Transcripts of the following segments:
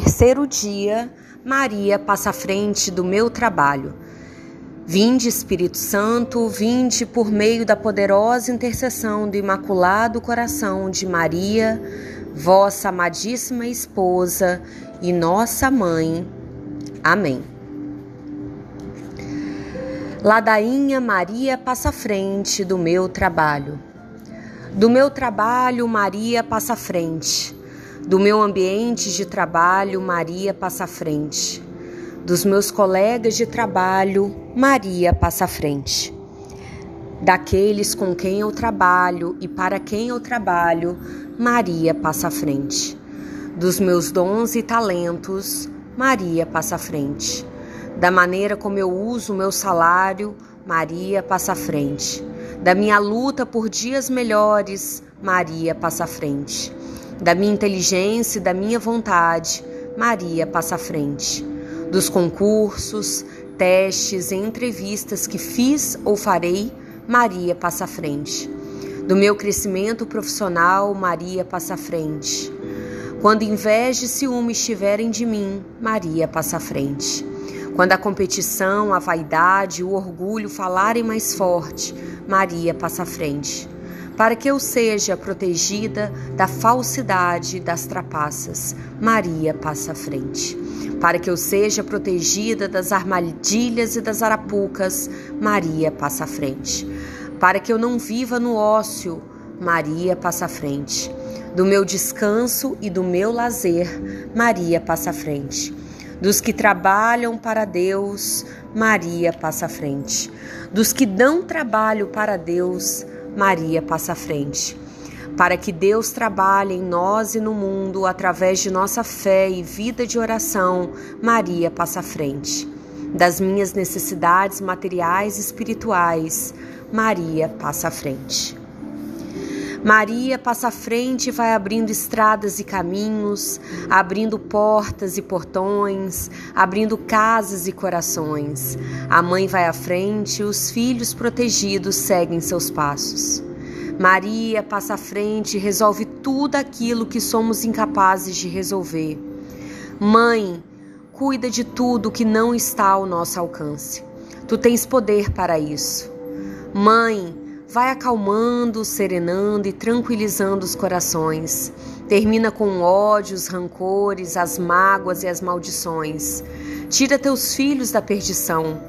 terceiro dia, Maria passa à frente do meu trabalho. Vinde, Espírito Santo, vinde por meio da poderosa intercessão do Imaculado Coração de Maria, vossa amadíssima esposa e nossa mãe. Amém. Ladainha Maria passa à frente do meu trabalho. Do meu trabalho, Maria passa à frente. Do meu ambiente de trabalho, Maria passa à frente dos meus colegas de trabalho, Maria passa à frente. Daqueles com quem eu trabalho e para quem eu trabalho, Maria passa à frente. Dos meus dons e talentos, Maria passa à frente. Da maneira como eu uso o meu salário, Maria passa à frente. Da minha luta por dias melhores, Maria passa à frente. Da minha inteligência e da minha vontade, Maria passa à frente dos concursos, testes e entrevistas que fiz ou farei, Maria passa à frente. Do meu crescimento profissional, Maria passa à frente. Quando inveja e ciúme estiverem de mim, Maria passa à frente. Quando a competição, a vaidade o orgulho falarem mais forte, Maria passa à frente. Para que eu seja protegida da falsidade das trapaças, Maria passa à frente para que eu seja protegida das armadilhas e das arapucas, Maria passa à frente. Para que eu não viva no ócio, Maria passa à frente. Do meu descanso e do meu lazer, Maria passa à frente. Dos que trabalham para Deus, Maria passa à frente. Dos que dão trabalho para Deus, Maria passa à frente para que Deus trabalhe em nós e no mundo através de nossa fé e vida de oração, Maria passa à frente. Das minhas necessidades materiais e espirituais, Maria passa à frente. Maria passa à frente e vai abrindo estradas e caminhos, abrindo portas e portões, abrindo casas e corações. A mãe vai à frente e os filhos protegidos seguem seus passos. Maria passa à frente e resolve tudo aquilo que somos incapazes de resolver. Mãe, cuida de tudo que não está ao nosso alcance. Tu tens poder para isso. Mãe, vai acalmando, serenando e tranquilizando os corações. Termina com ódio, os rancores, as mágoas e as maldições. Tira teus filhos da perdição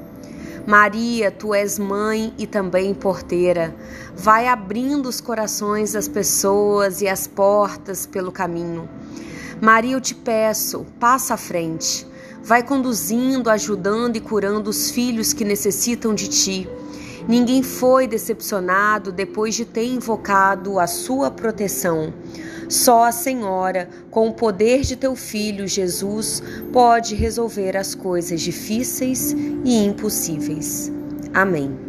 Maria, tu és mãe e também porteira. Vai abrindo os corações das pessoas e as portas pelo caminho. Maria, eu te peço, passa à frente. Vai conduzindo, ajudando e curando os filhos que necessitam de ti. Ninguém foi decepcionado depois de ter invocado a sua proteção. Só a Senhora, com o poder de teu filho Jesus, pode resolver as coisas difíceis e impossíveis. Amém.